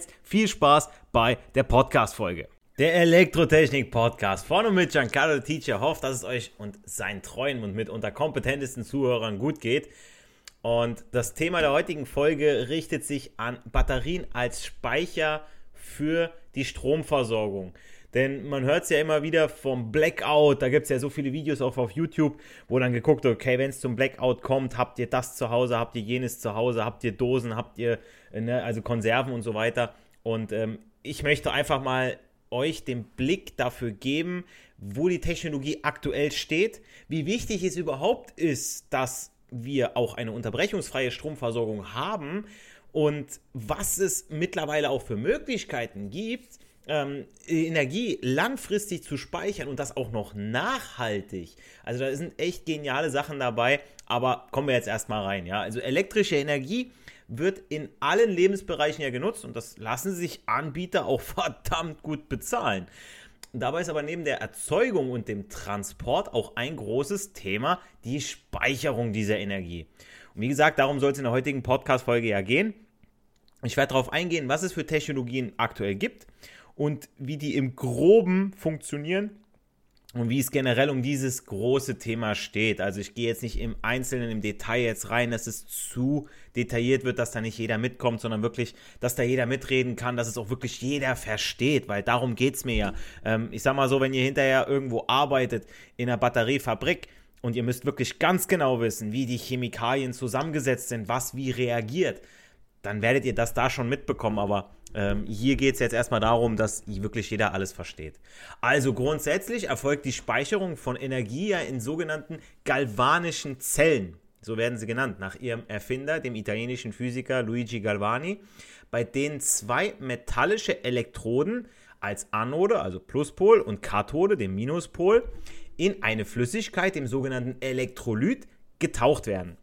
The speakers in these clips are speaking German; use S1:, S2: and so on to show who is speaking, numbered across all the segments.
S1: jetzt viel Spaß bei der Podcast-Folge. Der Elektrotechnik-Podcast von und mit Giancarlo Teacher hofft, dass es euch und seinen treuen und mitunter kompetentesten Zuhörern gut geht. Und das Thema der heutigen Folge richtet sich an Batterien als Speicher für die Stromversorgung. Denn man hört es ja immer wieder vom Blackout, da gibt es ja so viele Videos auch auf YouTube, wo dann geguckt wird, okay, wenn es zum Blackout kommt, habt ihr das zu Hause, habt ihr jenes zu Hause, habt ihr Dosen, habt ihr ne, also Konserven und so weiter. Und ähm, ich möchte einfach mal euch den Blick dafür geben, wo die Technologie aktuell steht, wie wichtig es überhaupt ist, dass wir auch eine unterbrechungsfreie Stromversorgung haben und was es mittlerweile auch für Möglichkeiten gibt, ähm, Energie langfristig zu speichern und das auch noch nachhaltig. Also da sind echt geniale Sachen dabei, aber kommen wir jetzt erstmal rein. Ja? Also elektrische Energie wird in allen Lebensbereichen ja genutzt und das lassen sich Anbieter auch verdammt gut bezahlen. Dabei ist aber neben der Erzeugung und dem Transport auch ein großes Thema die Speicherung dieser Energie. Und wie gesagt, darum soll es in der heutigen Podcast-Folge ja gehen. Ich werde darauf eingehen, was es für Technologien aktuell gibt und wie die im groben funktionieren und wie es generell um dieses große Thema steht. Also ich gehe jetzt nicht im Einzelnen, im Detail jetzt rein, dass es zu detailliert wird, dass da nicht jeder mitkommt, sondern wirklich, dass da jeder mitreden kann, dass es auch wirklich jeder versteht, weil darum geht es mir ja. Ähm, ich sag mal so, wenn ihr hinterher irgendwo arbeitet in einer Batteriefabrik, und ihr müsst wirklich ganz genau wissen, wie die Chemikalien zusammengesetzt sind, was wie reagiert, dann werdet ihr das da schon mitbekommen. Aber ähm, hier geht es jetzt erstmal darum, dass wirklich jeder alles versteht. Also grundsätzlich erfolgt die Speicherung von Energie ja in sogenannten galvanischen Zellen. So werden sie genannt, nach ihrem Erfinder, dem italienischen Physiker Luigi Galvani, bei denen zwei metallische Elektroden als Anode, also Pluspol, und Kathode, dem Minuspol, in eine Flüssigkeit, dem sogenannten Elektrolyt, getaucht werden.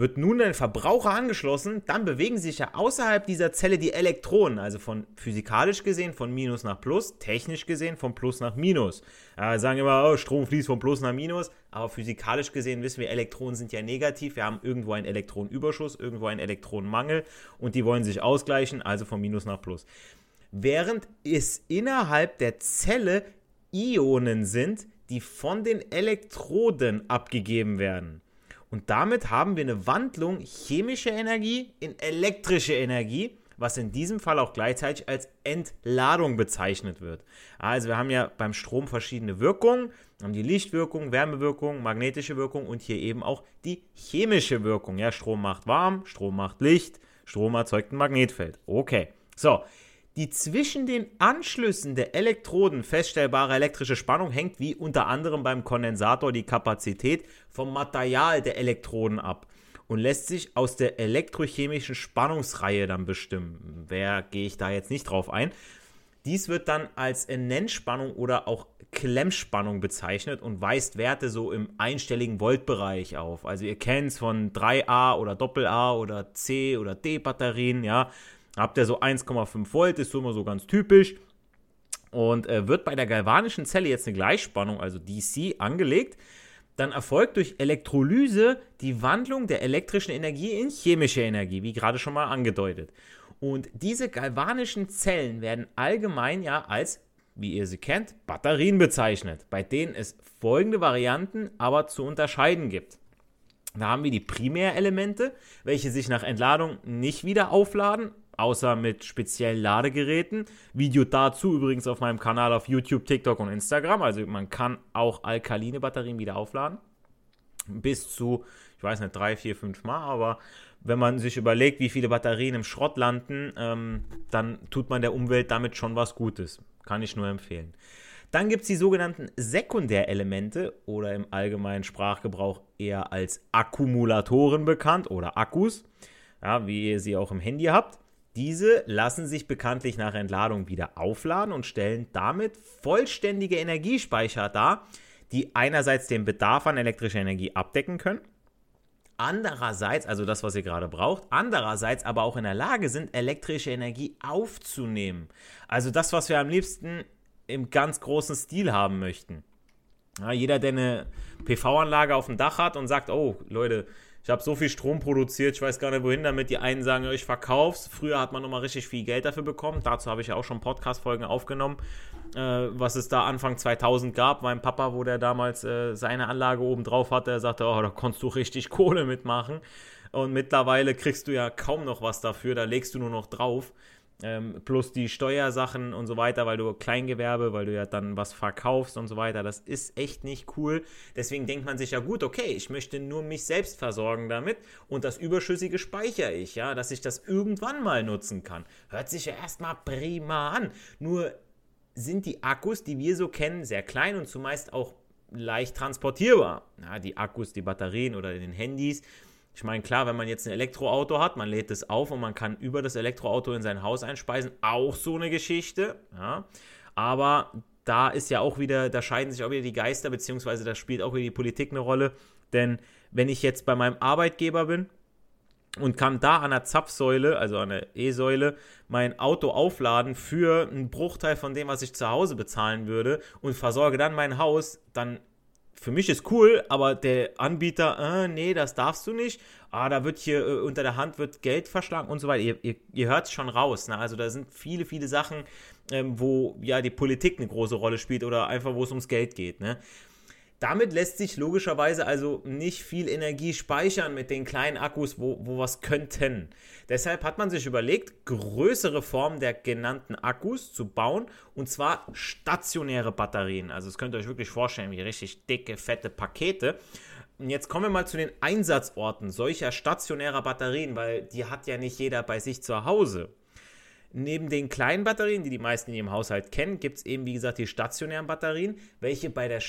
S1: Wird nun ein Verbraucher angeschlossen, dann bewegen sich ja außerhalb dieser Zelle die Elektronen, also von physikalisch gesehen von Minus nach Plus, technisch gesehen von Plus nach Minus. Ja, wir sagen immer, oh, Strom fließt von Plus nach Minus, aber physikalisch gesehen wissen wir, Elektronen sind ja negativ. Wir haben irgendwo einen Elektronenüberschuss, irgendwo einen Elektronenmangel und die wollen sich ausgleichen, also von Minus nach Plus. Während es innerhalb der Zelle Ionen sind, die von den Elektroden abgegeben werden. Und damit haben wir eine Wandlung chemischer Energie in elektrische Energie, was in diesem Fall auch gleichzeitig als Entladung bezeichnet wird. Also wir haben ja beim Strom verschiedene Wirkungen. Wir haben die Lichtwirkung, Wärmewirkung, magnetische Wirkung und hier eben auch die chemische Wirkung. Ja, Strom macht warm, Strom macht Licht, Strom erzeugt ein Magnetfeld. Okay. So, die zwischen den Anschlüssen der Elektroden feststellbare elektrische Spannung hängt wie unter anderem beim Kondensator die Kapazität vom Material der Elektroden ab und lässt sich aus der elektrochemischen Spannungsreihe dann bestimmen. Wer gehe ich da jetzt nicht drauf ein? Dies wird dann als Nennspannung oder auch Klemmspannung bezeichnet und weist Werte so im einstelligen Voltbereich auf. Also ihr kennt es von 3A oder Doppel-A oder C oder D Batterien, ja habt ihr so 1,5 Volt, ist so immer so ganz typisch. Und äh, wird bei der galvanischen Zelle jetzt eine Gleichspannung, also DC, angelegt, dann erfolgt durch Elektrolyse die Wandlung der elektrischen Energie in chemische Energie, wie gerade schon mal angedeutet. Und diese galvanischen Zellen werden allgemein ja als, wie ihr sie kennt, Batterien bezeichnet, bei denen es folgende Varianten aber zu unterscheiden gibt. Da haben wir die Primärelemente, welche sich nach Entladung nicht wieder aufladen außer mit speziellen Ladegeräten. Video dazu übrigens auf meinem Kanal auf YouTube, TikTok und Instagram. Also man kann auch alkaline Batterien wieder aufladen. Bis zu, Ich weiß nicht, drei, vier, fünf Mal, aber wenn man sich überlegt, wie viele Batterien im Schrott landen, ähm, dann tut man der Umwelt damit schon was Gutes. Kann ich nur empfehlen. Dann gibt es die sogenannten Sekundärelemente oder im allgemeinen Sprachgebrauch eher als Akkumulatoren bekannt oder Akkus, ja, wie ihr sie auch im Handy habt. Diese lassen sich bekanntlich nach Entladung wieder aufladen und stellen damit vollständige Energiespeicher dar, die einerseits den Bedarf an elektrischer Energie abdecken können, andererseits, also das, was ihr gerade braucht, andererseits aber auch in der Lage sind, elektrische Energie aufzunehmen. Also das, was wir am liebsten im ganz großen Stil haben möchten. Ja, jeder, der eine PV-Anlage auf dem Dach hat und sagt, oh Leute, ich habe so viel Strom produziert, ich weiß gar nicht wohin damit. Die einen sagen, ich verkauf's. Früher hat man nochmal richtig viel Geld dafür bekommen. Dazu habe ich ja auch schon Podcast-Folgen aufgenommen, äh, was es da Anfang 2000 gab. Mein Papa, wo der damals äh, seine Anlage oben drauf hatte, der sagte, oh, da konntest du richtig Kohle mitmachen. Und mittlerweile kriegst du ja kaum noch was dafür, da legst du nur noch drauf. Ähm, plus die Steuersachen und so weiter, weil du Kleingewerbe, weil du ja dann was verkaufst und so weiter. Das ist echt nicht cool. Deswegen denkt man sich ja gut, okay, ich möchte nur mich selbst versorgen damit und das Überschüssige speichere ich, ja, dass ich das irgendwann mal nutzen kann. Hört sich ja erstmal prima an. Nur sind die Akkus, die wir so kennen, sehr klein und zumeist auch leicht transportierbar. Ja, die Akkus, die Batterien oder in den Handys ich meine, klar, wenn man jetzt ein Elektroauto hat, man lädt es auf und man kann über das Elektroauto in sein Haus einspeisen, auch so eine Geschichte. Ja. Aber da ist ja auch wieder, da scheiden sich auch wieder die Geister, beziehungsweise da spielt auch wieder die Politik eine Rolle. Denn wenn ich jetzt bei meinem Arbeitgeber bin und kann da an der Zapfsäule, also an der E-Säule, mein Auto aufladen für einen Bruchteil von dem, was ich zu Hause bezahlen würde und versorge dann mein Haus, dann für mich ist cool, aber der Anbieter, äh, nee, das darfst du nicht. Ah, da wird hier äh, unter der Hand wird Geld verschlagen und so weiter. Ihr, ihr, ihr hört es schon raus. Ne? Also da sind viele, viele Sachen, ähm, wo ja die Politik eine große Rolle spielt oder einfach, wo es ums Geld geht. Ne? Damit lässt sich logischerweise also nicht viel Energie speichern mit den kleinen Akkus, wo, wo was könnten. Deshalb hat man sich überlegt, größere Formen der genannten Akkus zu bauen und zwar stationäre Batterien. Also das könnt ihr euch wirklich vorstellen, wie richtig dicke, fette Pakete. Und jetzt kommen wir mal zu den Einsatzorten solcher stationärer Batterien, weil die hat ja nicht jeder bei sich zu Hause. Neben den kleinen Batterien, die die meisten in ihrem Haushalt kennen, gibt es eben, wie gesagt, die stationären Batterien, welche bei der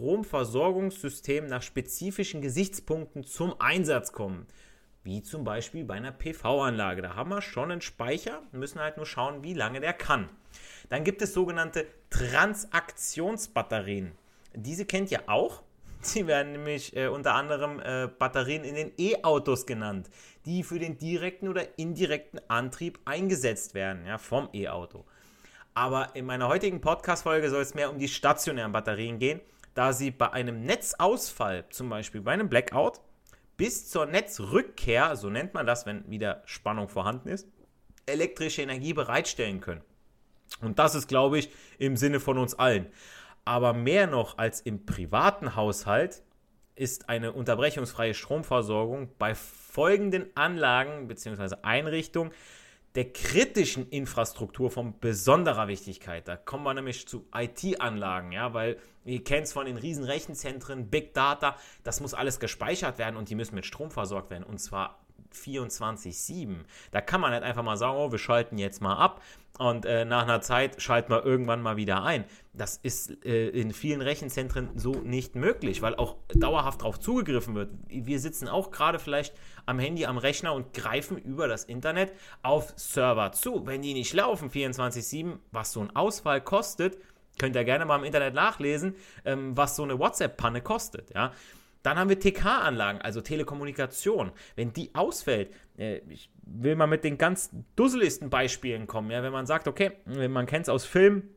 S1: Stromversorgungssystem nach spezifischen Gesichtspunkten zum Einsatz kommen. Wie zum Beispiel bei einer PV-Anlage. Da haben wir schon einen Speicher, müssen halt nur schauen, wie lange der kann. Dann gibt es sogenannte Transaktionsbatterien. Diese kennt ihr auch. Sie werden nämlich äh, unter anderem äh, Batterien in den E-Autos genannt, die für den direkten oder indirekten Antrieb eingesetzt werden, ja, vom E-Auto. Aber in meiner heutigen Podcast-Folge soll es mehr um die stationären Batterien gehen da sie bei einem Netzausfall, zum Beispiel bei einem Blackout, bis zur Netzrückkehr, so nennt man das, wenn wieder Spannung vorhanden ist, elektrische Energie bereitstellen können. Und das ist, glaube ich, im Sinne von uns allen. Aber mehr noch als im privaten Haushalt ist eine unterbrechungsfreie Stromversorgung bei folgenden Anlagen bzw. Einrichtungen der kritischen Infrastruktur von besonderer Wichtigkeit. Da kommen wir nämlich zu IT-Anlagen, ja, weil ihr kennt es von den riesen Rechenzentren, Big Data, das muss alles gespeichert werden und die müssen mit Strom versorgt werden und zwar 24-7. Da kann man nicht einfach mal sagen, oh, wir schalten jetzt mal ab und äh, nach einer Zeit schalten wir irgendwann mal wieder ein. Das ist äh, in vielen Rechenzentren so nicht möglich, weil auch dauerhaft darauf zugegriffen wird. Wir sitzen auch gerade vielleicht am Handy, am Rechner und greifen über das Internet auf Server zu. Wenn die nicht laufen 24-7, was so ein Ausfall kostet, könnt ihr gerne mal im Internet nachlesen, ähm, was so eine WhatsApp-Panne kostet. Ja? Dann haben wir TK-Anlagen, also Telekommunikation. Wenn die ausfällt, äh, ich will mal mit den ganz dusseligsten Beispielen kommen. Ja? Wenn man sagt, okay, man kennt es aus Filmen,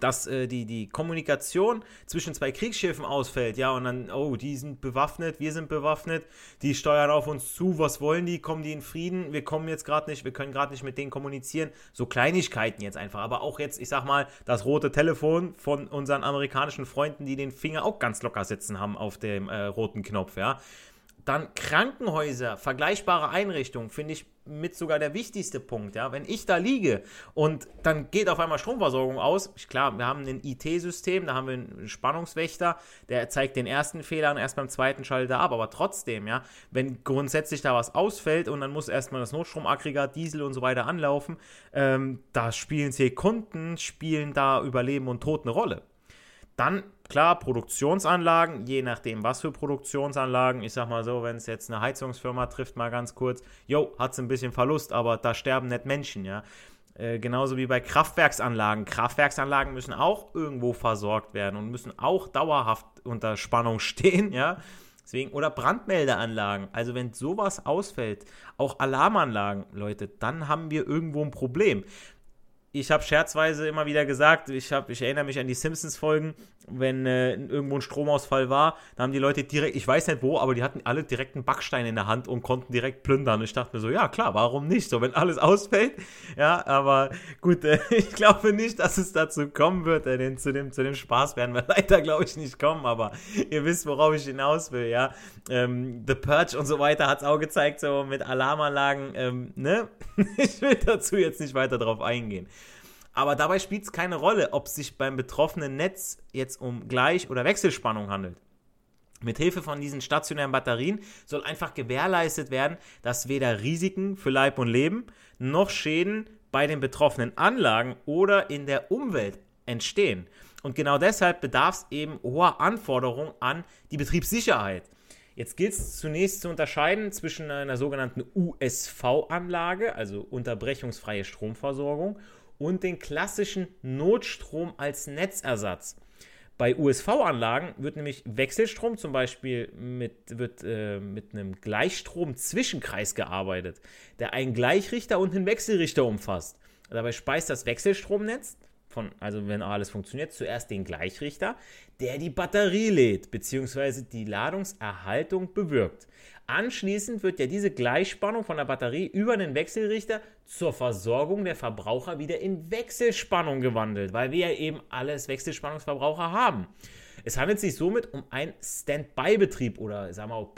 S1: dass äh, die, die Kommunikation zwischen zwei Kriegsschiffen ausfällt, ja, und dann, oh, die sind bewaffnet, wir sind bewaffnet, die steuern auf uns zu, was wollen die, kommen die in Frieden, wir kommen jetzt gerade nicht, wir können gerade nicht mit denen kommunizieren, so Kleinigkeiten jetzt einfach, aber auch jetzt, ich sag mal, das rote Telefon von unseren amerikanischen Freunden, die den Finger auch ganz locker sitzen haben auf dem äh, roten Knopf, ja. Dann Krankenhäuser, vergleichbare Einrichtungen, finde ich mit sogar der wichtigste Punkt. Ja? Wenn ich da liege und dann geht auf einmal Stromversorgung aus, klar, wir haben ein IT-System, da haben wir einen Spannungswächter, der zeigt den ersten Fehler und erst beim zweiten schaltet er ab, aber trotzdem, ja, wenn grundsätzlich da was ausfällt und dann muss erstmal das Notstromaggregat, Diesel und so weiter anlaufen, ähm, da spielen Sekunden, spielen da über Leben und Tod eine Rolle. Dann, klar, Produktionsanlagen, je nachdem, was für Produktionsanlagen. Ich sag mal so, wenn es jetzt eine Heizungsfirma trifft, mal ganz kurz, jo, hat es ein bisschen Verlust, aber da sterben nicht Menschen, ja. Äh, genauso wie bei Kraftwerksanlagen. Kraftwerksanlagen müssen auch irgendwo versorgt werden und müssen auch dauerhaft unter Spannung stehen, ja. Deswegen, oder Brandmeldeanlagen. Also wenn sowas ausfällt, auch Alarmanlagen, Leute, dann haben wir irgendwo ein Problem ich habe scherzweise immer wieder gesagt, ich, hab, ich erinnere mich an die Simpsons-Folgen, wenn äh, irgendwo ein Stromausfall war, da haben die Leute direkt, ich weiß nicht wo, aber die hatten alle direkt einen Backstein in der Hand und konnten direkt plündern. Ich dachte mir so, ja klar, warum nicht? So, wenn alles ausfällt. Ja, aber gut, äh, ich glaube nicht, dass es dazu kommen wird. Äh, denn zu, dem, zu dem Spaß werden wir leider, glaube ich, nicht kommen. Aber ihr wisst, worauf ich hinaus will, ja. Ähm, The Purge und so weiter hat es auch gezeigt, so mit Alarmanlagen, ähm, ne? ich will dazu jetzt nicht weiter drauf eingehen. Aber dabei spielt es keine Rolle, ob es sich beim betroffenen Netz jetzt um Gleich- oder Wechselspannung handelt. Mithilfe von diesen stationären Batterien soll einfach gewährleistet werden, dass weder Risiken für Leib und Leben noch Schäden bei den betroffenen Anlagen oder in der Umwelt entstehen. Und genau deshalb bedarf es eben hoher Anforderungen an die Betriebssicherheit. Jetzt gilt es zunächst zu unterscheiden zwischen einer sogenannten USV-Anlage, also unterbrechungsfreie Stromversorgung, und den klassischen Notstrom als Netzersatz. Bei USV-Anlagen wird nämlich Wechselstrom zum Beispiel mit, wird, äh, mit einem Gleichstrom-Zwischenkreis gearbeitet, der einen Gleichrichter und einen Wechselrichter umfasst. Dabei speist das Wechselstromnetz, von, also wenn alles funktioniert, zuerst den Gleichrichter, der die Batterie lädt bzw. die Ladungserhaltung bewirkt. Anschließend wird ja diese Gleichspannung von der Batterie über den Wechselrichter zur Versorgung der Verbraucher wieder in Wechselspannung gewandelt, weil wir ja eben alles Wechselspannungsverbraucher haben. Es handelt sich somit um einen Standby-Betrieb oder sagen wir auch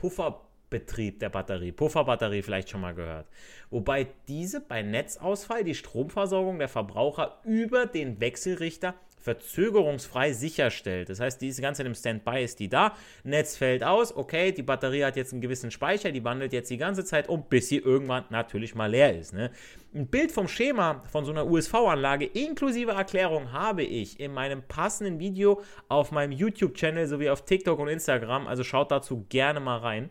S1: Pufferbetrieb der Batterie, Pufferbatterie vielleicht schon mal gehört. Wobei diese bei Netzausfall die Stromversorgung der Verbraucher über den Wechselrichter verzögerungsfrei sicherstellt. Das heißt, diese ganze im Standby ist die da, Netz fällt aus, okay, die Batterie hat jetzt einen gewissen Speicher, die wandelt jetzt die ganze Zeit um, bis sie irgendwann natürlich mal leer ist. Ne? Ein Bild vom Schema von so einer USV-Anlage inklusive Erklärung habe ich in meinem passenden Video auf meinem YouTube-Channel sowie auf TikTok und Instagram, also schaut dazu gerne mal rein.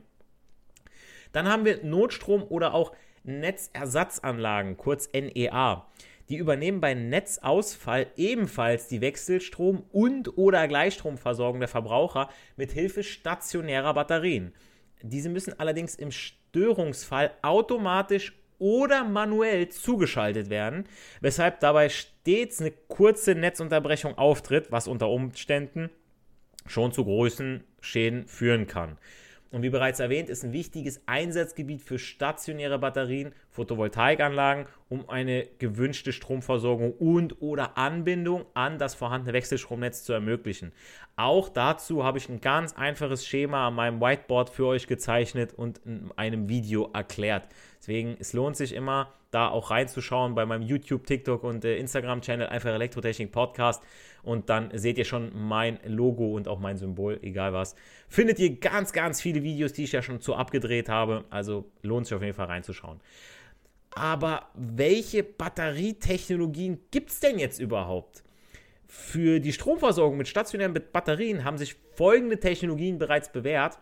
S1: Dann haben wir Notstrom oder auch Netzersatzanlagen, kurz NEA. Die übernehmen bei Netzausfall ebenfalls die Wechselstrom- und oder Gleichstromversorgung der Verbraucher mit Hilfe stationärer Batterien. Diese müssen allerdings im Störungsfall automatisch oder manuell zugeschaltet werden, weshalb dabei stets eine kurze Netzunterbrechung auftritt, was unter Umständen schon zu großen Schäden führen kann. Und wie bereits erwähnt, ist ein wichtiges Einsatzgebiet für stationäre Batterien, Photovoltaikanlagen, um eine gewünschte Stromversorgung und oder Anbindung an das vorhandene Wechselstromnetz zu ermöglichen. Auch dazu habe ich ein ganz einfaches Schema an meinem Whiteboard für euch gezeichnet und in einem Video erklärt. Deswegen, es lohnt sich immer, da auch reinzuschauen bei meinem YouTube, TikTok und äh, Instagram-Channel, einfach Elektrotechnik Podcast. Und dann seht ihr schon mein Logo und auch mein Symbol, egal was. Findet ihr ganz, ganz viele Videos, die ich ja schon zu abgedreht habe. Also lohnt sich auf jeden Fall reinzuschauen. Aber welche Batterietechnologien gibt es denn jetzt überhaupt? Für die Stromversorgung mit stationären Batterien haben sich folgende Technologien bereits bewährt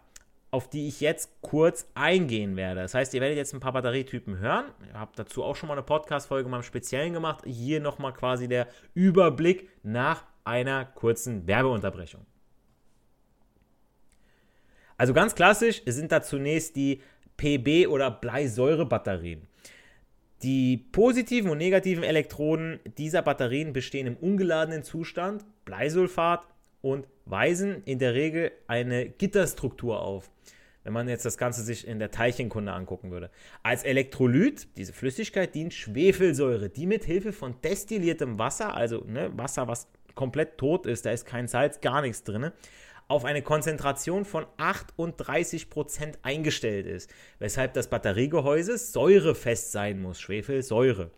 S1: auf die ich jetzt kurz eingehen werde. Das heißt, ihr werdet jetzt ein paar Batterietypen hören. Ich habe dazu auch schon mal eine Podcast-Folge mal im Speziellen gemacht. Hier nochmal quasi der Überblick nach einer kurzen Werbeunterbrechung. Also ganz klassisch sind da zunächst die PB- oder Bleisäurebatterien. Die positiven und negativen Elektronen dieser Batterien bestehen im ungeladenen Zustand, Bleisulfat, und weisen in der Regel eine Gitterstruktur auf. Wenn man jetzt das Ganze sich in der Teilchenkunde angucken würde. Als Elektrolyt, diese Flüssigkeit, dient Schwefelsäure, die mit Hilfe von destilliertem Wasser, also ne, Wasser, was komplett tot ist, da ist kein Salz, gar nichts drin, auf eine Konzentration von 38% eingestellt ist, weshalb das Batteriegehäuse säurefest sein muss, Schwefelsäure.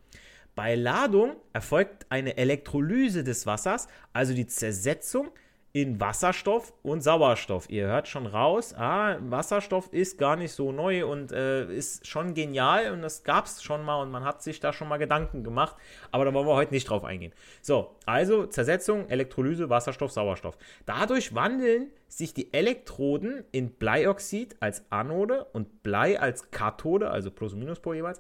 S1: Bei Ladung erfolgt eine Elektrolyse des Wassers, also die Zersetzung in Wasserstoff und Sauerstoff. Ihr hört schon raus, ah, Wasserstoff ist gar nicht so neu und äh, ist schon genial und das gab es schon mal und man hat sich da schon mal Gedanken gemacht, aber da wollen wir heute nicht drauf eingehen. So, also Zersetzung, Elektrolyse, Wasserstoff, Sauerstoff. Dadurch wandeln sich die Elektroden in Bleioxid als Anode und Blei als Kathode, also Plus- und Minuspol jeweils.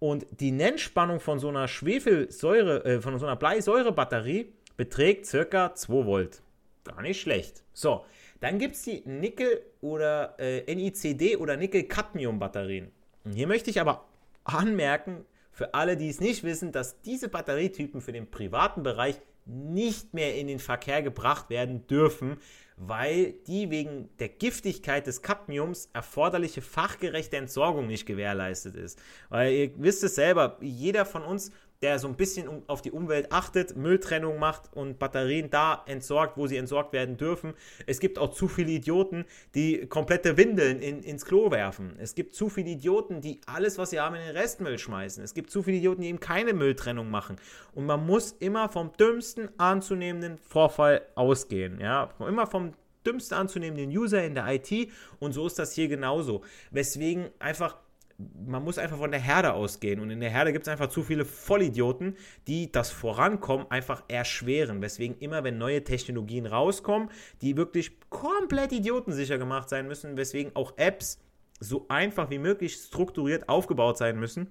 S1: Und die Nennspannung von so einer Schwefelsäure, äh, von so einer Bleisäurebatterie beträgt circa 2 Volt. Gar nicht schlecht. So, dann gibt es die Nickel- oder äh, NICD- oder Nickel-Cadmium-Batterien. Hier möchte ich aber anmerken, für alle, die es nicht wissen, dass diese Batterietypen für den privaten Bereich nicht mehr in den Verkehr gebracht werden dürfen, weil die wegen der Giftigkeit des Cadmiums erforderliche fachgerechte Entsorgung nicht gewährleistet ist. Weil ihr wisst es selber, jeder von uns der so ein bisschen auf die Umwelt achtet, Mülltrennung macht und Batterien da entsorgt, wo sie entsorgt werden dürfen. Es gibt auch zu viele Idioten, die komplette Windeln in, ins Klo werfen. Es gibt zu viele Idioten, die alles, was sie haben, in den Restmüll schmeißen. Es gibt zu viele Idioten, die eben keine Mülltrennung machen. Und man muss immer vom dümmsten anzunehmenden Vorfall ausgehen. Ja? Immer vom dümmsten anzunehmenden User in der IT. Und so ist das hier genauso. Weswegen einfach man muss einfach von der Herde ausgehen. Und in der Herde gibt es einfach zu viele Vollidioten, die das Vorankommen einfach erschweren. Weswegen immer, wenn neue Technologien rauskommen, die wirklich komplett idiotensicher gemacht sein müssen, weswegen auch Apps so einfach wie möglich strukturiert aufgebaut sein müssen.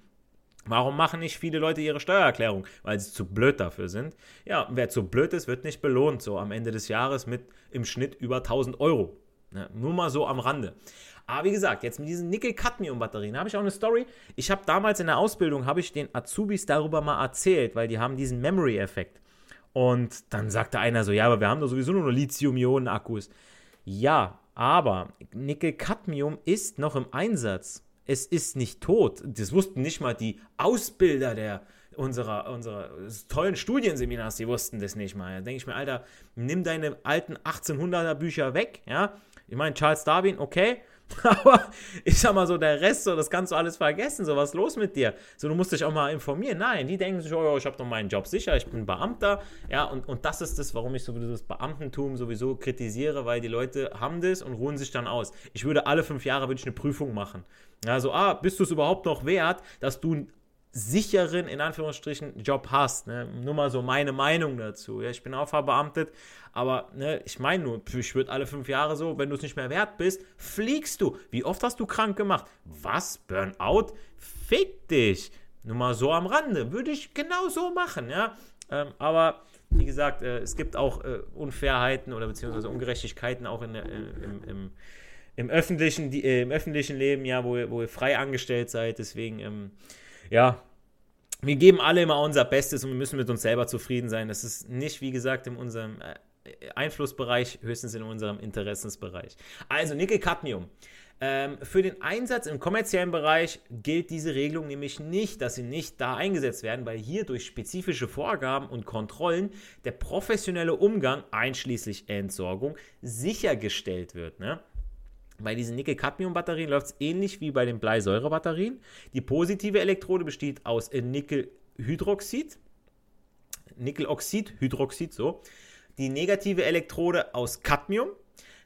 S1: Warum machen nicht viele Leute ihre Steuererklärung? Weil sie zu blöd dafür sind. Ja, wer zu blöd ist, wird nicht belohnt. So am Ende des Jahres mit im Schnitt über 1000 Euro. Ja, nur mal so am Rande. Aber wie gesagt, jetzt mit diesen Nickel-Cadmium-Batterien habe ich auch eine Story. Ich habe damals in der Ausbildung, habe ich den Azubis darüber mal erzählt, weil die haben diesen Memory-Effekt. Und dann sagte einer so, ja, aber wir haben doch sowieso nur Lithium-Ionen-Akkus. Ja, aber Nickel-Cadmium ist noch im Einsatz. Es ist nicht tot. Das wussten nicht mal die Ausbilder der, unserer, unserer tollen Studienseminars, die wussten das nicht mal. Da denke ich mir, Alter, nimm deine alten 1800er Bücher weg, ja. Ich meine, Charles Darwin, okay, Aber ich sag mal so, der Rest, so, das kannst du alles vergessen. So, was ist los mit dir? So, du musst dich auch mal informieren. Nein, die denken sich, oh, ich habe doch meinen Job sicher, ich bin Beamter. Ja, und, und das ist das, warum ich sowieso das Beamtentum sowieso kritisiere, weil die Leute haben das und ruhen sich dann aus. Ich würde alle fünf Jahre würde ich eine Prüfung machen. Ja, so, ah, bist du es überhaupt noch wert, dass du sicheren, in Anführungsstrichen, Job hast. Ne? Nur mal so meine Meinung dazu. Ja, ich bin auch verbeamtet, aber ne, ich meine nur, ich würde alle fünf Jahre so, wenn du es nicht mehr wert bist, fliegst du. Wie oft hast du krank gemacht? Was? Burnout? Fick dich. Nur mal so am Rande. Würde ich genau so machen, ja. Ähm, aber wie gesagt, äh, es gibt auch äh, Unfairheiten oder beziehungsweise Ungerechtigkeiten auch in, äh, im, im, im, öffentlichen, die, äh, im öffentlichen Leben, ja, wo ihr, wo ihr frei angestellt seid. Deswegen, ähm, ja, wir geben alle immer unser Bestes und wir müssen mit uns selber zufrieden sein. Das ist nicht, wie gesagt, in unserem äh, Einflussbereich, höchstens in unserem Interessensbereich. Also Nickel-Cadmium. Ähm, für den Einsatz im kommerziellen Bereich gilt diese Regelung nämlich nicht, dass sie nicht da eingesetzt werden, weil hier durch spezifische Vorgaben und Kontrollen der professionelle Umgang einschließlich Entsorgung sichergestellt wird. Ne? Bei diesen Nickel-Cadmium-Batterien läuft es ähnlich wie bei den Bleisäure-Batterien. Die positive Elektrode besteht aus Nickelhydroxid, Nickeloxid, Hydroxid, so. Die negative Elektrode aus Cadmium.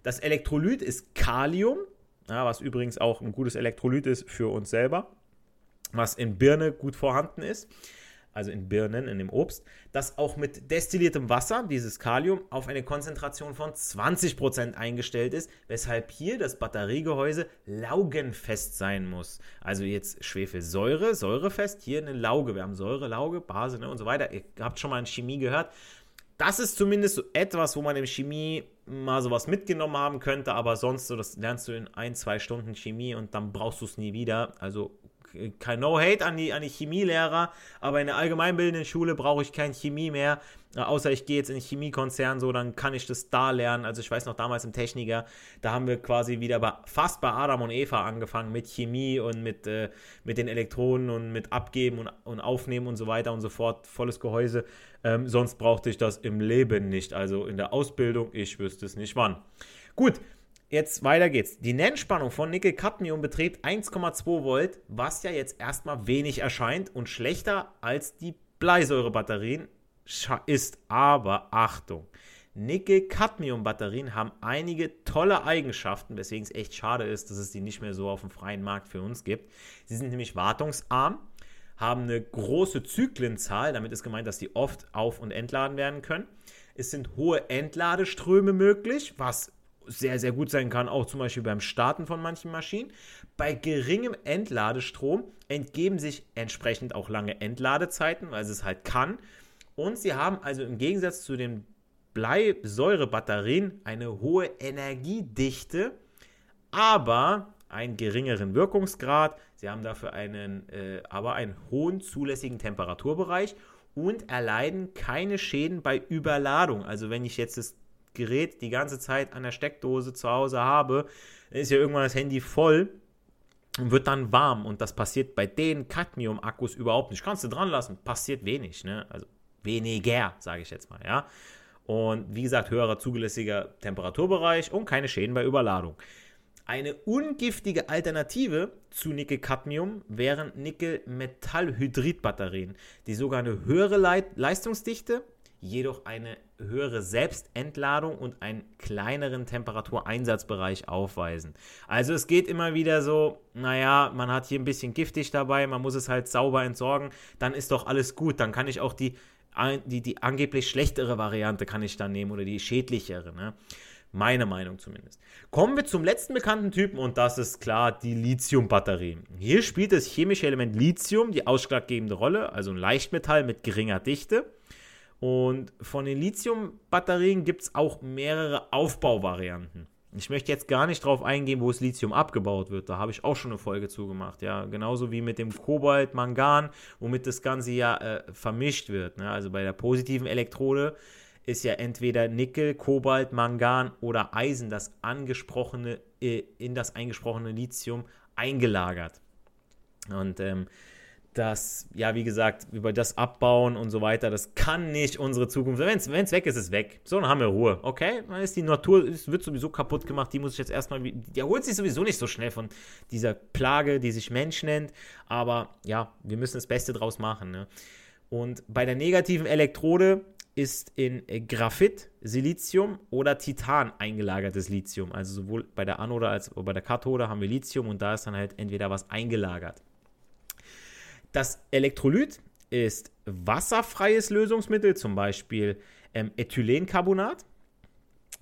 S1: Das Elektrolyt ist Kalium, ja, was übrigens auch ein gutes Elektrolyt ist für uns selber, was in Birne gut vorhanden ist also in Birnen, in dem Obst, das auch mit destilliertem Wasser, dieses Kalium, auf eine Konzentration von 20% eingestellt ist, weshalb hier das Batteriegehäuse laugenfest sein muss. Also jetzt Schwefelsäure, säurefest, hier eine Lauge. Wir haben Säure, Lauge, Base ne, und so weiter. Ihr habt schon mal in Chemie gehört. Das ist zumindest so etwas, wo man in Chemie mal sowas mitgenommen haben könnte, aber sonst so, das lernst du in ein, zwei Stunden Chemie und dann brauchst du es nie wieder. Also kein No-Hate an die, an die Chemielehrer, aber in der allgemeinbildenden Schule brauche ich kein Chemie mehr. Außer ich gehe jetzt in den Chemiekonzern, so, dann kann ich das da lernen. Also ich weiß noch damals im Techniker, da haben wir quasi wieder bei, fast bei Adam und Eva angefangen mit Chemie und mit, äh, mit den Elektronen und mit Abgeben und, und Aufnehmen und so weiter und so fort. Volles Gehäuse. Ähm, sonst brauchte ich das im Leben nicht. Also in der Ausbildung, ich wüsste es nicht wann. Gut, Jetzt weiter geht's. Die Nennspannung von Nickel-Cadmium beträgt 1,2 Volt, was ja jetzt erstmal wenig erscheint und schlechter als die Bleisäurebatterien ist. Aber Achtung, Nickel-Cadmium-Batterien haben einige tolle Eigenschaften, weswegen es echt schade ist, dass es die nicht mehr so auf dem freien Markt für uns gibt. Sie sind nämlich wartungsarm, haben eine große Zyklenzahl, damit ist gemeint, dass die oft auf- und entladen werden können. Es sind hohe Entladeströme möglich, was sehr, sehr gut sein kann, auch zum Beispiel beim Starten von manchen Maschinen. Bei geringem Entladestrom entgeben sich entsprechend auch lange Entladezeiten, weil es halt kann. Und sie haben also im Gegensatz zu den Bleisäurebatterien eine hohe Energiedichte, aber einen geringeren Wirkungsgrad. Sie haben dafür einen, äh, aber einen hohen zulässigen Temperaturbereich und erleiden keine Schäden bei Überladung. Also wenn ich jetzt das Gerät die ganze Zeit an der Steckdose zu Hause habe, ist ja irgendwann das Handy voll und wird dann warm. Und das passiert bei den Cadmium-Akkus überhaupt nicht. Kannst du dran lassen, passiert wenig. Ne? Also weniger, sage ich jetzt mal. Ja? Und wie gesagt, höherer zulässiger Temperaturbereich und keine Schäden bei Überladung. Eine ungiftige Alternative zu Nickel-Cadmium wären Nickel-Metallhydrid-Batterien, die sogar eine höhere Leistungsdichte jedoch eine höhere Selbstentladung und einen kleineren Temperatureinsatzbereich aufweisen. Also es geht immer wieder so, naja, man hat hier ein bisschen giftig dabei, man muss es halt sauber entsorgen, dann ist doch alles gut, dann kann ich auch die, die, die angeblich schlechtere Variante kann ich dann nehmen oder die schädlichere, ne? Meine Meinung zumindest. Kommen wir zum letzten bekannten Typen und das ist klar die Lithium-Batterie. Hier spielt das chemische Element Lithium die ausschlaggebende Rolle, also ein Leichtmetall mit geringer Dichte. Und von den Lithium-Batterien gibt es auch mehrere Aufbauvarianten. Ich möchte jetzt gar nicht darauf eingehen, wo das Lithium abgebaut wird. Da habe ich auch schon eine Folge zugemacht. Ja, genauso wie mit dem Kobalt, Mangan, womit das Ganze ja äh, vermischt wird. Ne? Also bei der positiven Elektrode ist ja entweder Nickel, Kobalt, Mangan oder Eisen das angesprochene äh, in das eingesprochene Lithium eingelagert. Und ähm, das, ja, wie gesagt, über das Abbauen und so weiter, das kann nicht unsere Zukunft sein. Wenn es weg ist, ist es weg. So, dann haben wir Ruhe. Okay, dann ist die Natur, es wird sowieso kaputt gemacht. Die muss ich jetzt erstmal, die erholt sich sowieso nicht so schnell von dieser Plage, die sich Mensch nennt. Aber ja, wir müssen das Beste draus machen. Ne? Und bei der negativen Elektrode ist in Graphit, Silizium oder Titan eingelagertes Lithium. Also sowohl bei der Anode als auch bei der Kathode haben wir Lithium und da ist dann halt entweder was eingelagert. Das Elektrolyt ist wasserfreies Lösungsmittel, zum Beispiel ähm, Ethylencarbonat.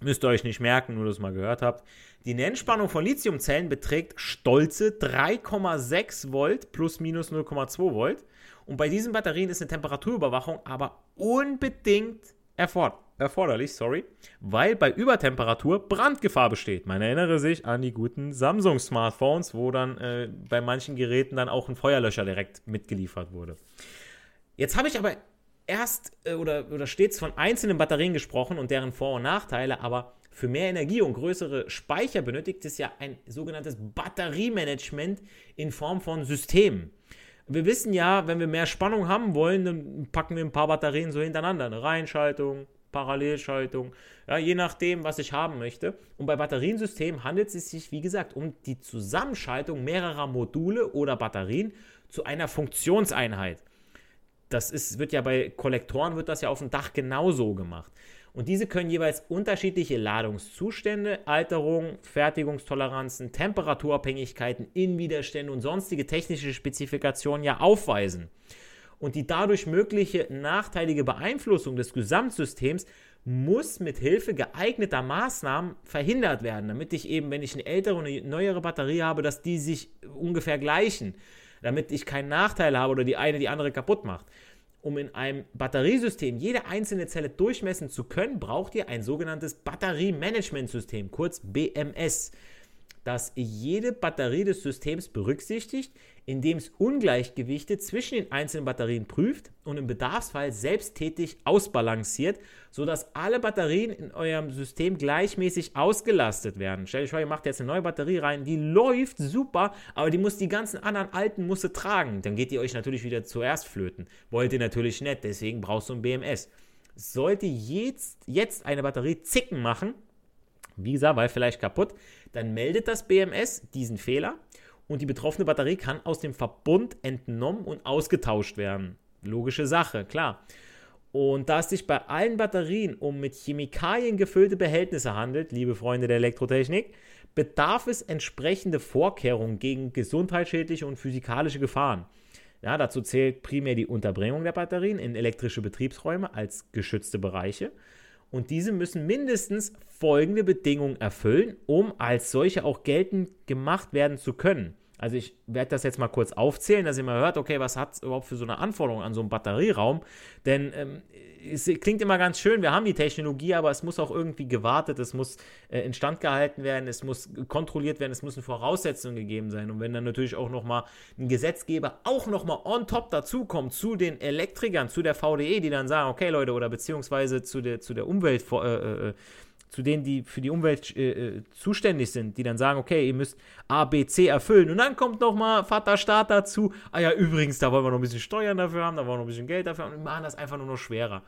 S1: Müsst ihr euch nicht merken, nur dass ihr es mal gehört habt. Die Nennspannung von Lithiumzellen beträgt stolze 3,6 Volt plus minus 0,2 Volt. Und bei diesen Batterien ist eine Temperaturüberwachung aber unbedingt erfordert erforderlich, sorry, weil bei Übertemperatur Brandgefahr besteht. Man erinnere sich an die guten Samsung-Smartphones, wo dann äh, bei manchen Geräten dann auch ein Feuerlöscher direkt mitgeliefert wurde. Jetzt habe ich aber erst äh, oder, oder stets von einzelnen Batterien gesprochen und deren Vor- und Nachteile, aber für mehr Energie und größere Speicher benötigt es ja ein sogenanntes Batteriemanagement in Form von Systemen. Wir wissen ja, wenn wir mehr Spannung haben wollen, dann packen wir ein paar Batterien so hintereinander. Eine Reihenschaltung, Parallelschaltung, ja, je nachdem, was ich haben möchte. Und bei Batteriensystemen handelt es sich, wie gesagt, um die Zusammenschaltung mehrerer Module oder Batterien zu einer Funktionseinheit. Das ist, wird ja bei Kollektoren wird das ja auf dem Dach genauso gemacht. Und diese können jeweils unterschiedliche Ladungszustände, Alterungen, Fertigungstoleranzen, Temperaturabhängigkeiten, Innenwiderstände und sonstige technische Spezifikationen ja aufweisen und die dadurch mögliche nachteilige Beeinflussung des Gesamtsystems muss mit Hilfe geeigneter Maßnahmen verhindert werden, damit ich eben, wenn ich eine ältere und eine neuere Batterie habe, dass die sich ungefähr gleichen, damit ich keinen Nachteil habe oder die eine die andere kaputt macht. Um in einem Batteriesystem jede einzelne Zelle durchmessen zu können, braucht ihr ein sogenanntes Batteriemanagementsystem, kurz BMS. Dass jede Batterie des Systems berücksichtigt, indem es Ungleichgewichte zwischen den einzelnen Batterien prüft und im Bedarfsfall selbsttätig ausbalanciert, sodass alle Batterien in eurem System gleichmäßig ausgelastet werden. Stellt euch vor, ihr macht jetzt eine neue Batterie rein, die läuft super, aber die muss die ganzen anderen alten Musse tragen. Dann geht ihr euch natürlich wieder zuerst flöten. Wollt ihr natürlich nicht, deswegen brauchst du ein BMS. Sollte jetzt, jetzt eine Batterie zicken machen, wie gesagt, weil vielleicht kaputt, dann meldet das BMS diesen Fehler und die betroffene Batterie kann aus dem Verbund entnommen und ausgetauscht werden. Logische Sache, klar. Und da es sich bei allen Batterien um mit Chemikalien gefüllte Behältnisse handelt, liebe Freunde der Elektrotechnik, bedarf es entsprechende Vorkehrungen gegen gesundheitsschädliche und physikalische Gefahren. Ja, dazu zählt primär die Unterbringung der Batterien in elektrische Betriebsräume als geschützte Bereiche und diese müssen mindestens folgende Bedingungen erfüllen, um als solche auch geltend gemacht werden zu können. Also ich werde das jetzt mal kurz aufzählen, dass ihr mal hört, okay, was hat es überhaupt für so eine Anforderung an so einen Batterieraum? Denn ähm, es klingt immer ganz schön, wir haben die Technologie, aber es muss auch irgendwie gewartet, es muss äh, instand gehalten werden, es muss kontrolliert werden, es müssen Voraussetzungen gegeben sein. Und wenn dann natürlich auch nochmal ein Gesetzgeber auch nochmal on top dazukommt zu den Elektrikern, zu der VDE, die dann sagen, okay Leute, oder beziehungsweise zu der, zu der Umwelt, äh, äh, äh zu denen, die für die Umwelt äh, äh, zuständig sind, die dann sagen, okay, ihr müsst A, B, C erfüllen. Und dann kommt nochmal Vater Staat dazu. Ah ja, übrigens, da wollen wir noch ein bisschen Steuern dafür haben, da wollen wir noch ein bisschen Geld dafür haben. Und machen das einfach nur noch schwerer.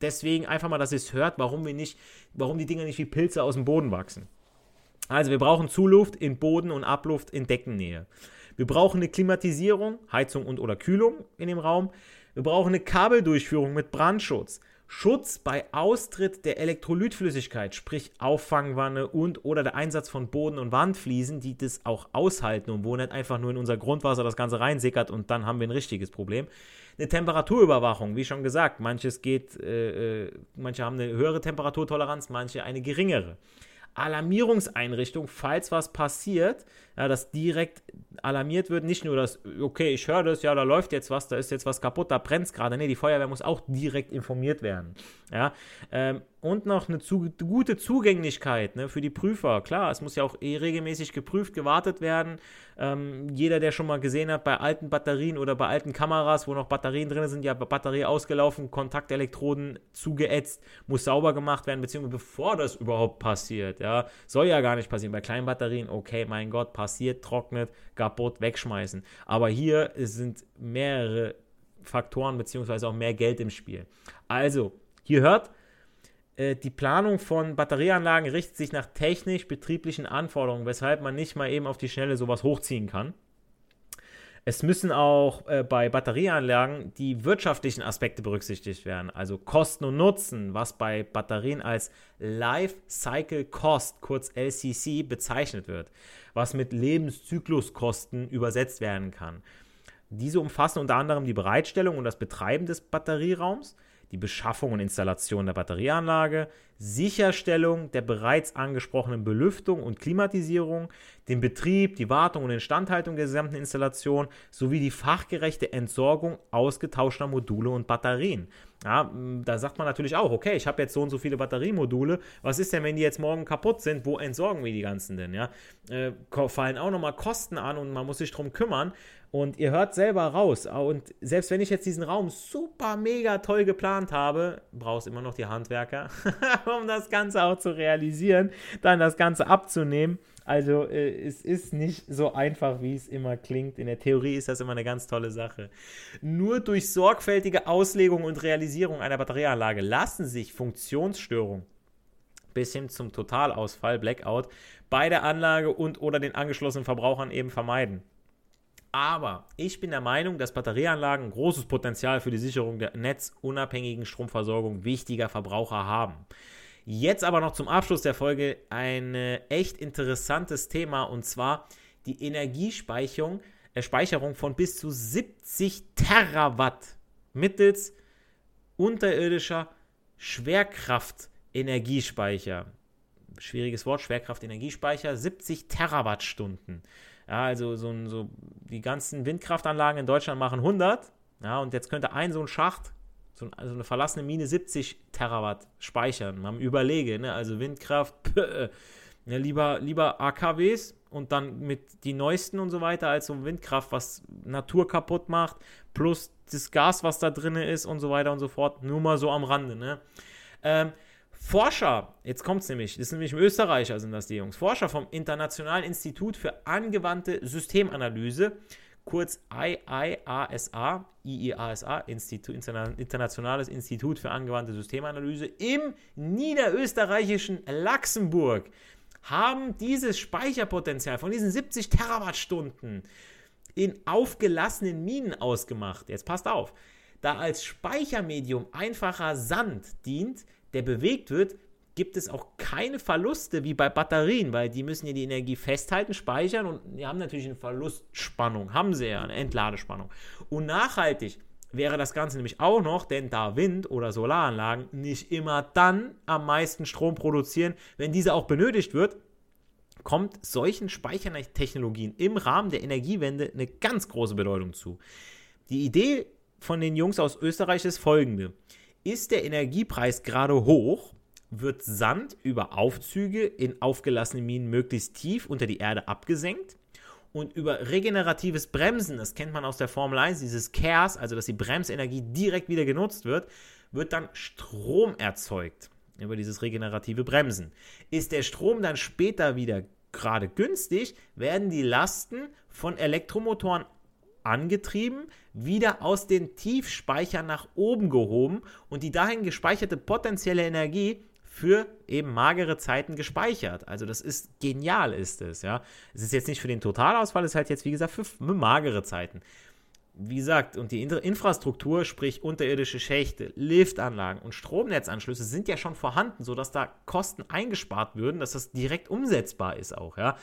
S1: Deswegen einfach mal, dass ihr es hört, warum wir nicht, warum die Dinger nicht wie Pilze aus dem Boden wachsen. Also wir brauchen Zuluft in Boden und Abluft in Deckennähe. Wir brauchen eine Klimatisierung, Heizung und oder Kühlung in dem Raum. Wir brauchen eine Kabeldurchführung mit Brandschutz. Schutz bei Austritt der Elektrolytflüssigkeit, sprich Auffangwanne und oder der Einsatz von Boden- und Wandfliesen, die das auch aushalten und wo nicht einfach nur in unser Grundwasser das Ganze reinsickert und dann haben wir ein richtiges Problem. Eine Temperaturüberwachung, wie schon gesagt, manches geht, äh, äh manche haben eine höhere Temperaturtoleranz, manche eine geringere. Alarmierungseinrichtung, falls was passiert, ja, dass direkt alarmiert wird. Nicht nur, dass, okay, ich höre das, ja, da läuft jetzt was, da ist jetzt was kaputt, da brennt es gerade. Nee, die Feuerwehr muss auch direkt informiert werden. Ja, ähm, und noch eine zu, gute Zugänglichkeit ne, für die Prüfer. Klar, es muss ja auch eh regelmäßig geprüft, gewartet werden. Ähm, jeder, der schon mal gesehen hat, bei alten Batterien oder bei alten Kameras, wo noch Batterien drin sind, ja, Batterie ausgelaufen, Kontaktelektroden zugeätzt, muss sauber gemacht werden, beziehungsweise bevor das überhaupt passiert. Ja, soll ja gar nicht passieren. Bei kleinen Batterien, okay, mein Gott, passiert, trocknet, kaputt, wegschmeißen. Aber hier sind mehrere Faktoren, beziehungsweise auch mehr Geld im Spiel. Also, hier hört, äh, die Planung von Batterieanlagen richtet sich nach technisch-betrieblichen Anforderungen, weshalb man nicht mal eben auf die Schnelle sowas hochziehen kann. Es müssen auch äh, bei Batterieanlagen die wirtschaftlichen Aspekte berücksichtigt werden, also Kosten und Nutzen, was bei Batterien als Life Cycle Cost, kurz LCC, bezeichnet wird, was mit Lebenszykluskosten übersetzt werden kann. Diese umfassen unter anderem die Bereitstellung und das Betreiben des Batterieraums, die Beschaffung und Installation der Batterieanlage, Sicherstellung der bereits angesprochenen Belüftung und Klimatisierung, den Betrieb, die Wartung und Instandhaltung der gesamten Installation sowie die fachgerechte Entsorgung ausgetauschter Module und Batterien. Ja, da sagt man natürlich auch, okay, ich habe jetzt so und so viele Batteriemodule. Was ist denn, wenn die jetzt morgen kaputt sind? Wo entsorgen wir die ganzen denn? Ja, äh, fallen auch nochmal Kosten an und man muss sich darum kümmern. Und ihr hört selber raus. Und selbst wenn ich jetzt diesen Raum super mega toll geplant habe, brauchst immer noch die Handwerker, um das Ganze auch zu realisieren, dann das Ganze abzunehmen. Also äh, es ist nicht so einfach, wie es immer klingt. In der Theorie ist das immer eine ganz tolle Sache. Nur durch sorgfältige Auslegung und Realisierung einer Batterieanlage lassen sich Funktionsstörungen bis hin zum Totalausfall, Blackout, bei der Anlage und oder den angeschlossenen Verbrauchern eben vermeiden. Aber ich bin der Meinung, dass Batterieanlagen großes Potenzial für die Sicherung der netzunabhängigen Stromversorgung wichtiger Verbraucher haben. Jetzt aber noch zum Abschluss der Folge ein echt interessantes Thema und zwar die Energiespeicherung äh, Speicherung von bis zu 70 Terawatt mittels unterirdischer Schwerkraft-Energiespeicher. Schwieriges Wort, Schwerkraft-Energiespeicher, 70 Terawattstunden. Ja, also so, so die ganzen Windkraftanlagen in Deutschland machen 100. Ja, und jetzt könnte ein so ein Schacht, so, also eine verlassene Mine 70 Terawatt speichern. Man überlege, ne? also Windkraft, pö, Ja, lieber, lieber AKWs und dann mit die neuesten und so weiter als so Windkraft, was Natur kaputt macht, plus das Gas, was da drin ist und so weiter und so fort. Nur mal so am Rande. Ne? Ähm, Forscher, jetzt kommt es nämlich, das sind nämlich Österreicher, sind das die Jungs, Forscher vom Internationalen Institut für angewandte Systemanalyse, kurz IIASA, IIASA, Institut, Internationales Institut für angewandte Systemanalyse im niederösterreichischen Luxemburg haben dieses Speicherpotenzial von diesen 70 Terawattstunden in aufgelassenen Minen ausgemacht. Jetzt passt auf. Da als Speichermedium einfacher Sand dient, der bewegt wird, gibt es auch keine Verluste wie bei Batterien, weil die müssen ja die Energie festhalten, speichern und die haben natürlich eine Verlustspannung, haben sie ja eine Entladespannung. Und nachhaltig wäre das Ganze nämlich auch noch, denn da Wind- oder Solaranlagen nicht immer dann am meisten Strom produzieren, wenn diese auch benötigt wird, kommt solchen Speichertechnologien im Rahmen der Energiewende eine ganz große Bedeutung zu. Die Idee von den Jungs aus Österreich ist folgende. Ist der Energiepreis gerade hoch, wird Sand über Aufzüge in aufgelassenen Minen möglichst tief unter die Erde abgesenkt und über regeneratives Bremsen, das kennt man aus der Formel 1, dieses CARES, also dass die Bremsenergie direkt wieder genutzt wird, wird dann Strom erzeugt über dieses regenerative Bremsen. Ist der Strom dann später wieder gerade günstig, werden die Lasten von Elektromotoren angetrieben, wieder aus den Tiefspeichern nach oben gehoben und die dahin gespeicherte potenzielle Energie für eben magere Zeiten gespeichert. Also das ist genial, ist es, ja. Es ist jetzt nicht für den Totalausfall, es ist halt jetzt, wie gesagt, für, magere Zeiten. Wie gesagt, und die Infrastruktur, sprich unterirdische Schächte, Liftanlagen und Stromnetzanschlüsse sind ja schon vorhanden, sodass da Kosten eingespart würden, dass das direkt umsetzbar ist auch, ja.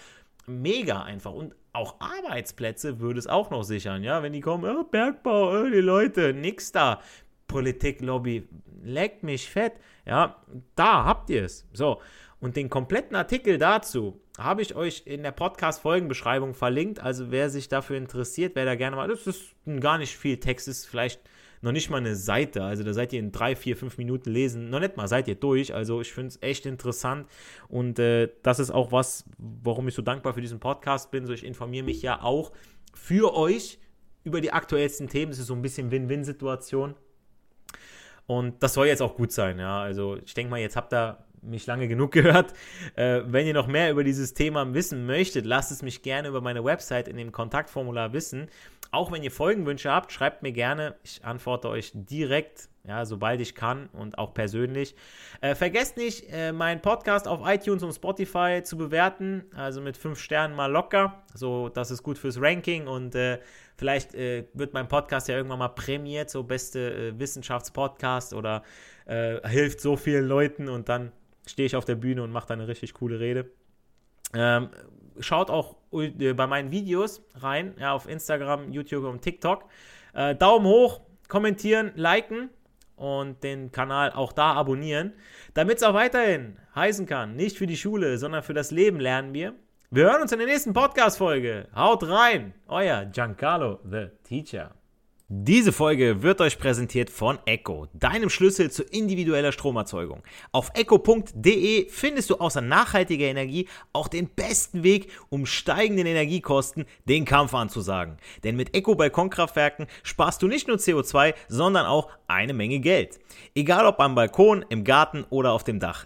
S1: Mega einfach. Und auch Arbeitsplätze würde es auch noch sichern, ja. Wenn die kommen, oh, Bergbau, oh, die Leute, nix da. Politiklobby, leckt mich fett. Ja, da habt ihr es. So, und den kompletten Artikel dazu habe ich euch in der Podcast-Folgenbeschreibung verlinkt. Also wer sich dafür interessiert, wer da gerne mal, das ist gar nicht viel Text, ist vielleicht noch nicht mal eine Seite. Also da seid ihr in drei, vier, fünf Minuten lesen, noch nicht mal seid ihr durch. Also ich finde es echt interessant und äh, das ist auch was, warum ich so dankbar für diesen Podcast bin. So ich informiere mich ja auch für euch über die aktuellsten Themen. Es ist so ein bisschen Win-Win-Situation. Und das soll jetzt auch gut sein, ja. Also ich denke mal, jetzt habt ihr mich lange genug gehört. Äh, wenn ihr noch mehr über dieses Thema wissen möchtet, lasst es mich gerne über meine Website in dem Kontaktformular wissen. Auch wenn ihr Folgenwünsche habt, schreibt mir gerne. Ich antworte euch direkt, ja, sobald ich kann und auch persönlich. Äh, vergesst nicht, äh, meinen Podcast auf iTunes und Spotify zu bewerten. Also mit fünf Sternen mal locker. So, das ist gut fürs Ranking und äh, vielleicht äh, wird mein Podcast ja irgendwann mal prämiert, so beste äh, Wissenschaftspodcast oder äh, hilft so vielen Leuten und dann stehe ich auf der Bühne und mache da eine richtig coole Rede. Ähm, schaut auch äh, bei meinen Videos rein, ja, auf Instagram, YouTube und TikTok. Äh, Daumen hoch, kommentieren, liken und den Kanal auch da abonnieren, damit es auch weiterhin heißen kann, nicht für die Schule, sondern für das Leben lernen wir. Wir hören uns in der nächsten Podcast-Folge. Haut rein, euer Giancarlo, the Teacher. Diese Folge wird euch präsentiert von Echo, deinem Schlüssel zu individueller Stromerzeugung. Auf echo.de findest du außer nachhaltiger Energie auch den besten Weg, um steigenden Energiekosten den Kampf anzusagen. Denn mit Echo Balkonkraftwerken sparst du nicht nur CO2, sondern auch eine Menge Geld. Egal ob am Balkon, im Garten oder auf dem Dach.